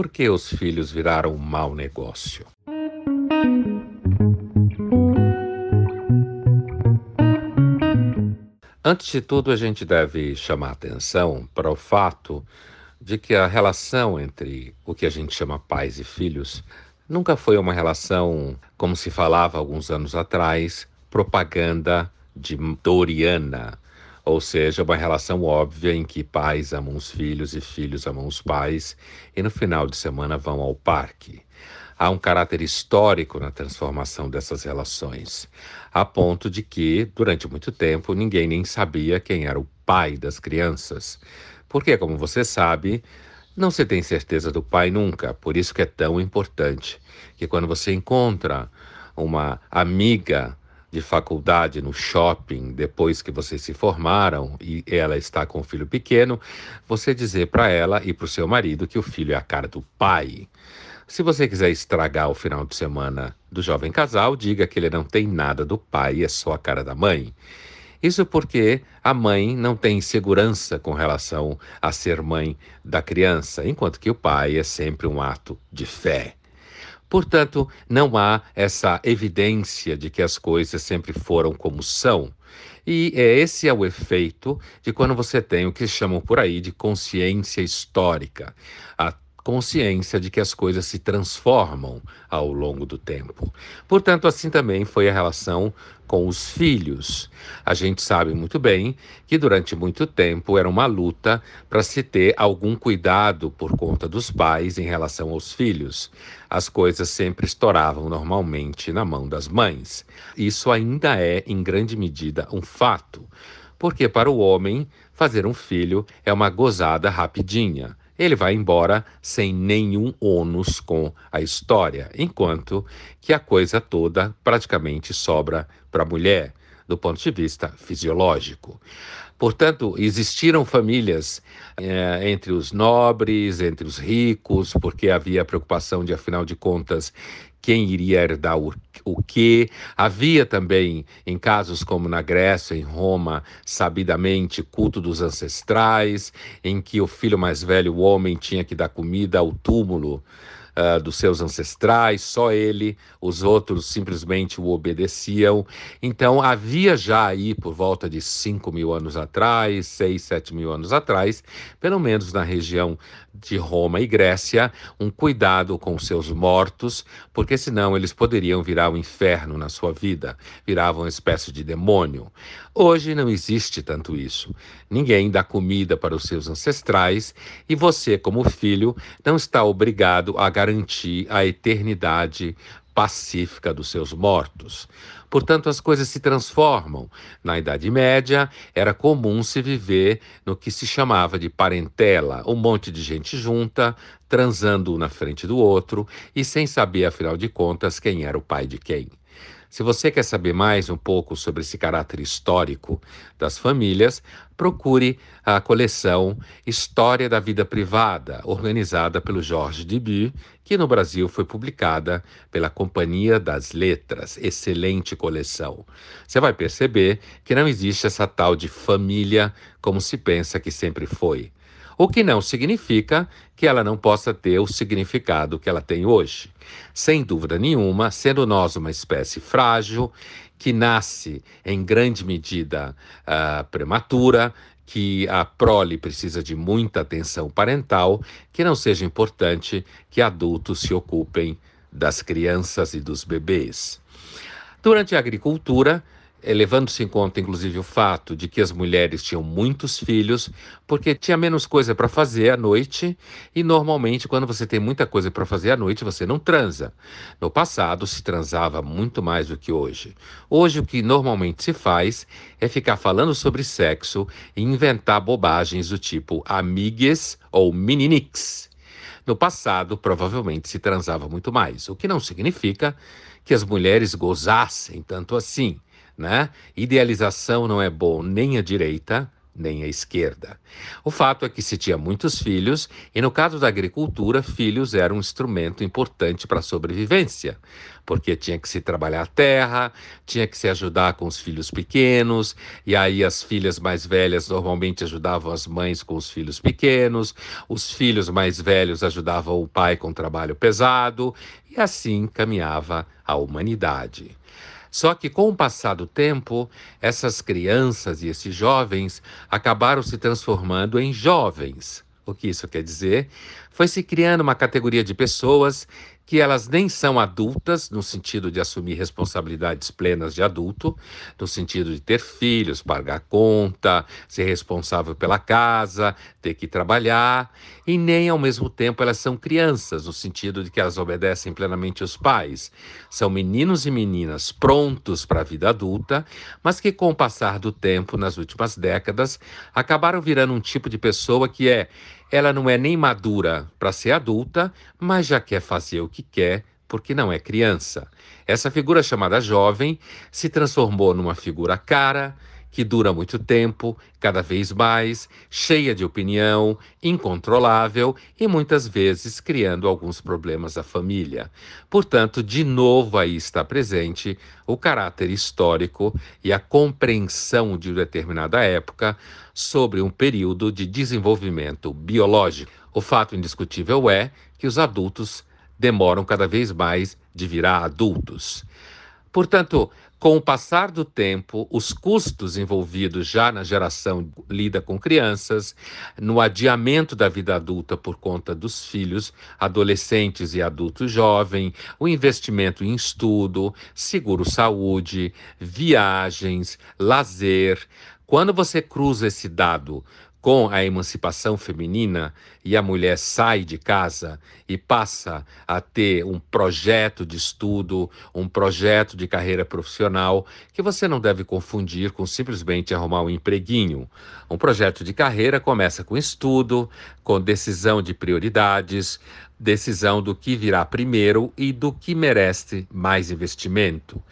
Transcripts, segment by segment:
por que os filhos viraram um mau negócio? Antes de tudo, a gente deve chamar atenção para o fato de que a relação entre o que a gente chama pais e filhos nunca foi uma relação, como se falava alguns anos atrás, propaganda de Doriana, ou seja, uma relação óbvia em que pais amam os filhos e filhos amam os pais e no final de semana vão ao parque. Há um caráter histórico na transformação dessas relações, a ponto de que, durante muito tempo, ninguém nem sabia quem era o pai das crianças. Porque, como você sabe, não se tem certeza do pai nunca, por isso que é tão importante que quando você encontra uma amiga de faculdade no shopping depois que vocês se formaram e ela está com o filho pequeno, você dizer para ela e para o seu marido que o filho é a cara do pai. Se você quiser estragar o final de semana do jovem casal, diga que ele não tem nada do pai, é só a cara da mãe. Isso porque a mãe não tem segurança com relação a ser mãe da criança, enquanto que o pai é sempre um ato de fé. Portanto, não há essa evidência de que as coisas sempre foram como são. E é esse é o efeito de quando você tem o que chamam por aí de consciência histórica. A consciência de que as coisas se transformam ao longo do tempo. Portanto, assim também foi a relação com os filhos. A gente sabe muito bem que durante muito tempo era uma luta para se ter algum cuidado por conta dos pais em relação aos filhos. As coisas sempre estouravam normalmente na mão das mães. Isso ainda é, em grande medida, um fato. Porque para o homem, fazer um filho é uma gozada rapidinha ele vai embora sem nenhum ônus com a história, enquanto que a coisa toda praticamente sobra para a mulher, do ponto de vista fisiológico. Portanto, existiram famílias é, entre os nobres, entre os ricos, porque havia preocupação de, afinal de contas, quem iria herdar o, o quê. Havia também, em casos como na Grécia, em Roma, sabidamente, culto dos ancestrais, em que o filho mais velho, o homem, tinha que dar comida ao túmulo uh, dos seus ancestrais, só ele, os outros simplesmente o obedeciam. Então havia já aí, por volta de 5 mil anos atrás, 6, 7 mil anos atrás, pelo menos na região de Roma e Grécia, um cuidado com seus mortos, porque senão eles poderiam virar o um inferno na sua vida, viravam uma espécie de demônio. Hoje não existe tanto isso. Ninguém dá comida para os seus ancestrais e você, como filho, não está obrigado a garantir a eternidade pacífica dos seus mortos. Portanto, as coisas se transformam. Na Idade Média, era comum se viver no que se chamava de parentela, um monte de gente junta, transando um na frente do outro e sem saber, afinal de contas, quem era o pai de quem. Se você quer saber mais um pouco sobre esse caráter histórico das famílias, procure a coleção História da Vida Privada, organizada pelo Jorge Deby, que no Brasil foi publicada pela Companhia das Letras. Excelente coleção. Você vai perceber que não existe essa tal de família como se pensa que sempre foi o que não significa que ela não possa ter o significado que ela tem hoje. Sem dúvida nenhuma, sendo nós uma espécie frágil, que nasce em grande medida uh, prematura, que a prole precisa de muita atenção parental, que não seja importante que adultos se ocupem das crianças e dos bebês. Durante a agricultura, levando-se em conta, inclusive, o fato de que as mulheres tinham muitos filhos, porque tinha menos coisa para fazer à noite, e normalmente, quando você tem muita coisa para fazer à noite, você não transa. No passado, se transava muito mais do que hoje. Hoje, o que normalmente se faz é ficar falando sobre sexo e inventar bobagens do tipo amigues ou meninix. No passado, provavelmente se transava muito mais, o que não significa que as mulheres gozassem tanto assim né? Idealização não é bom nem à direita, nem a esquerda. O fato é que se tinha muitos filhos, e no caso da agricultura, filhos eram um instrumento importante para a sobrevivência, porque tinha que se trabalhar a terra, tinha que se ajudar com os filhos pequenos, e aí as filhas mais velhas normalmente ajudavam as mães com os filhos pequenos, os filhos mais velhos ajudavam o pai com trabalho pesado, e assim caminhava a humanidade. Só que com o passar do tempo, essas crianças e esses jovens acabaram se transformando em jovens. O que isso quer dizer? Foi se criando uma categoria de pessoas que elas nem são adultas, no sentido de assumir responsabilidades plenas de adulto, no sentido de ter filhos, pagar conta, ser responsável pela casa, ter que trabalhar, e nem ao mesmo tempo elas são crianças, no sentido de que elas obedecem plenamente os pais. São meninos e meninas prontos para a vida adulta, mas que com o passar do tempo, nas últimas décadas, acabaram virando um tipo de pessoa que é ela não é nem madura para ser adulta, mas já quer fazer o que quer porque não é criança. Essa figura chamada jovem se transformou numa figura cara, que dura muito tempo, cada vez mais, cheia de opinião, incontrolável e muitas vezes criando alguns problemas à família. Portanto, de novo aí está presente o caráter histórico e a compreensão de determinada época sobre um período de desenvolvimento biológico. O fato indiscutível é que os adultos demoram cada vez mais de virar adultos. Portanto, com o passar do tempo, os custos envolvidos já na geração lida com crianças, no adiamento da vida adulta por conta dos filhos, adolescentes e adultos jovens, o investimento em estudo, seguro-saúde, viagens, lazer. Quando você cruza esse dado com a emancipação feminina e a mulher sai de casa e passa a ter um projeto de estudo, um projeto de carreira profissional, que você não deve confundir com simplesmente arrumar um empreguinho. Um projeto de carreira começa com estudo, com decisão de prioridades, decisão do que virá primeiro e do que merece mais investimento.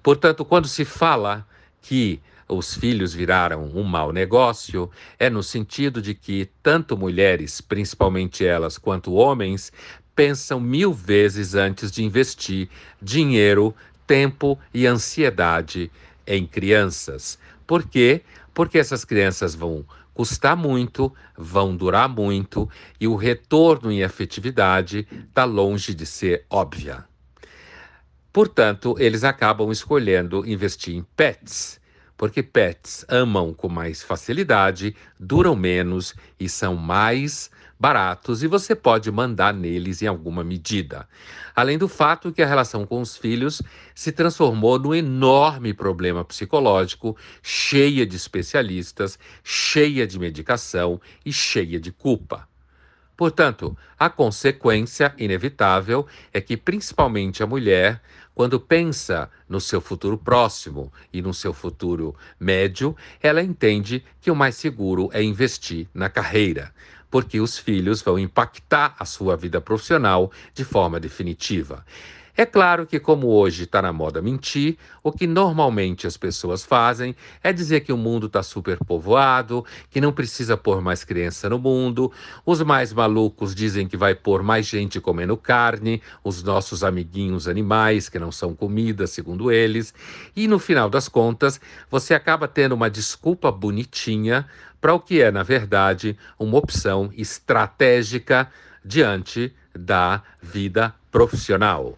Portanto, quando se fala que os filhos viraram um mau negócio, é no sentido de que tanto mulheres, principalmente elas, quanto homens, pensam mil vezes antes de investir dinheiro, tempo e ansiedade em crianças. Por quê? Porque essas crianças vão custar muito, vão durar muito e o retorno em efetividade está longe de ser óbvia. Portanto, eles acabam escolhendo investir em pets porque pets amam com mais facilidade, duram menos e são mais baratos e você pode mandar neles em alguma medida. Além do fato que a relação com os filhos se transformou num enorme problema psicológico, cheia de especialistas, cheia de medicação e cheia de culpa. Portanto, a consequência inevitável é que, principalmente a mulher, quando pensa no seu futuro próximo e no seu futuro médio, ela entende que o mais seguro é investir na carreira, porque os filhos vão impactar a sua vida profissional de forma definitiva. É claro que, como hoje está na moda mentir, o que normalmente as pessoas fazem é dizer que o mundo está superpovoado, que não precisa pôr mais criança no mundo. Os mais malucos dizem que vai pôr mais gente comendo carne, os nossos amiguinhos animais, que não são comida, segundo eles. E no final das contas, você acaba tendo uma desculpa bonitinha para o que é, na verdade, uma opção estratégica diante da vida profissional.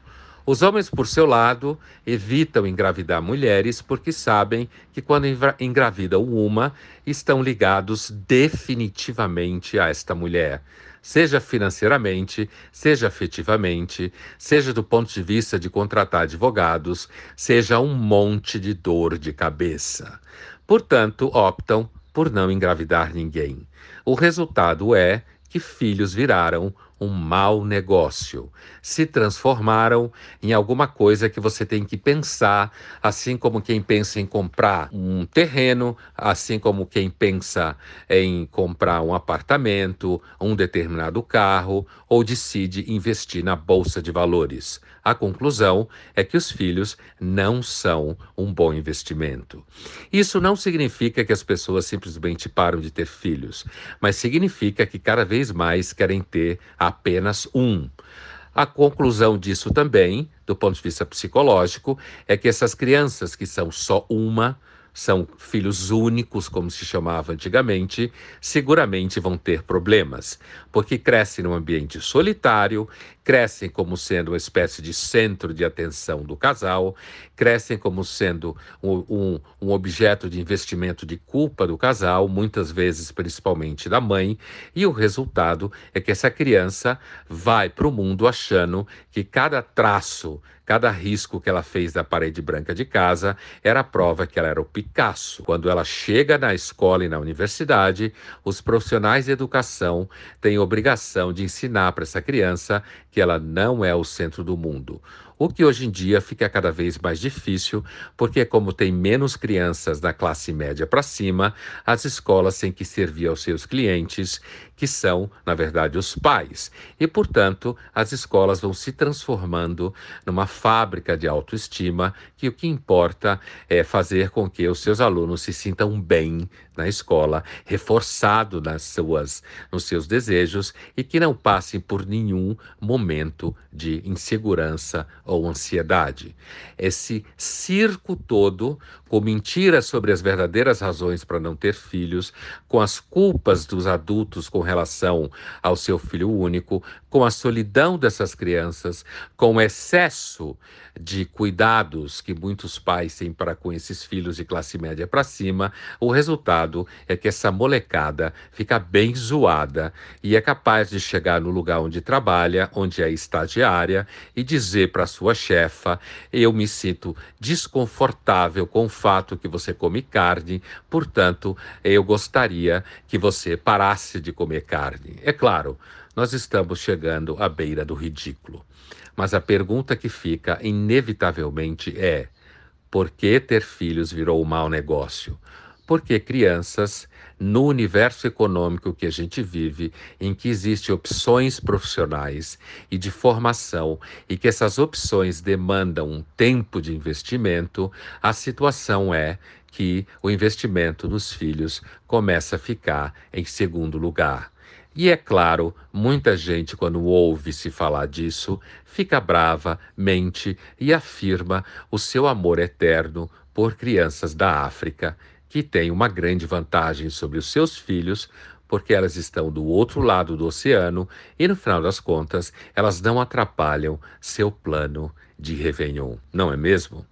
Os homens, por seu lado, evitam engravidar mulheres porque sabem que quando engravidam uma, estão ligados definitivamente a esta mulher, seja financeiramente, seja afetivamente, seja do ponto de vista de contratar advogados, seja um monte de dor de cabeça. Portanto, optam por não engravidar ninguém. O resultado é que filhos viraram um mau negócio. Se transformaram em alguma coisa que você tem que pensar, assim como quem pensa em comprar um terreno, assim como quem pensa em comprar um apartamento, um determinado carro ou decide investir na bolsa de valores. A conclusão é que os filhos não são um bom investimento. Isso não significa que as pessoas simplesmente param de ter filhos, mas significa que cada vez mais querem ter apenas um. A conclusão disso também, do ponto de vista psicológico, é que essas crianças que são só uma, são filhos únicos, como se chamava antigamente, seguramente vão ter problemas, porque crescem num ambiente solitário, crescem como sendo uma espécie de centro de atenção do casal, crescem como sendo um, um, um objeto de investimento de culpa do casal, muitas vezes principalmente da mãe, e o resultado é que essa criança vai para o mundo achando que cada traço Cada risco que ela fez da parede branca de casa era a prova que ela era o Picasso. Quando ela chega na escola e na universidade, os profissionais de educação têm obrigação de ensinar para essa criança que ela não é o centro do mundo o que hoje em dia fica cada vez mais difícil, porque, como tem menos crianças da classe média para cima, as escolas têm que servir aos seus clientes, que são, na verdade, os pais. E, portanto, as escolas vão se transformando numa fábrica de autoestima, que o que importa é fazer com que os seus alunos se sintam bem na escola, reforçado nas suas, nos seus desejos e que não passem por nenhum momento de insegurança ou ansiedade. Esse circo todo, com mentiras sobre as verdadeiras razões para não ter filhos, com as culpas dos adultos com relação ao seu filho único, com a solidão dessas crianças, com o excesso de cuidados que muitos pais têm para com esses filhos de classe média para cima, o resultado é que essa molecada fica bem zoada e é capaz de chegar no lugar onde trabalha, onde é estagiária, e dizer para sua chefa: Eu me sinto desconfortável com o fato que você come carne, portanto, eu gostaria que você parasse de comer carne. É claro, nós estamos chegando à beira do ridículo. Mas a pergunta que fica, inevitavelmente, é: por que ter filhos virou um mau negócio? Porque crianças, no universo econômico que a gente vive, em que existem opções profissionais e de formação, e que essas opções demandam um tempo de investimento, a situação é que o investimento nos filhos começa a ficar em segundo lugar. E é claro, muita gente, quando ouve se falar disso, fica brava, mente e afirma o seu amor eterno por crianças da África, que têm uma grande vantagem sobre os seus filhos, porque elas estão do outro lado do oceano e, no final das contas, elas não atrapalham seu plano de Réveillon, não é mesmo?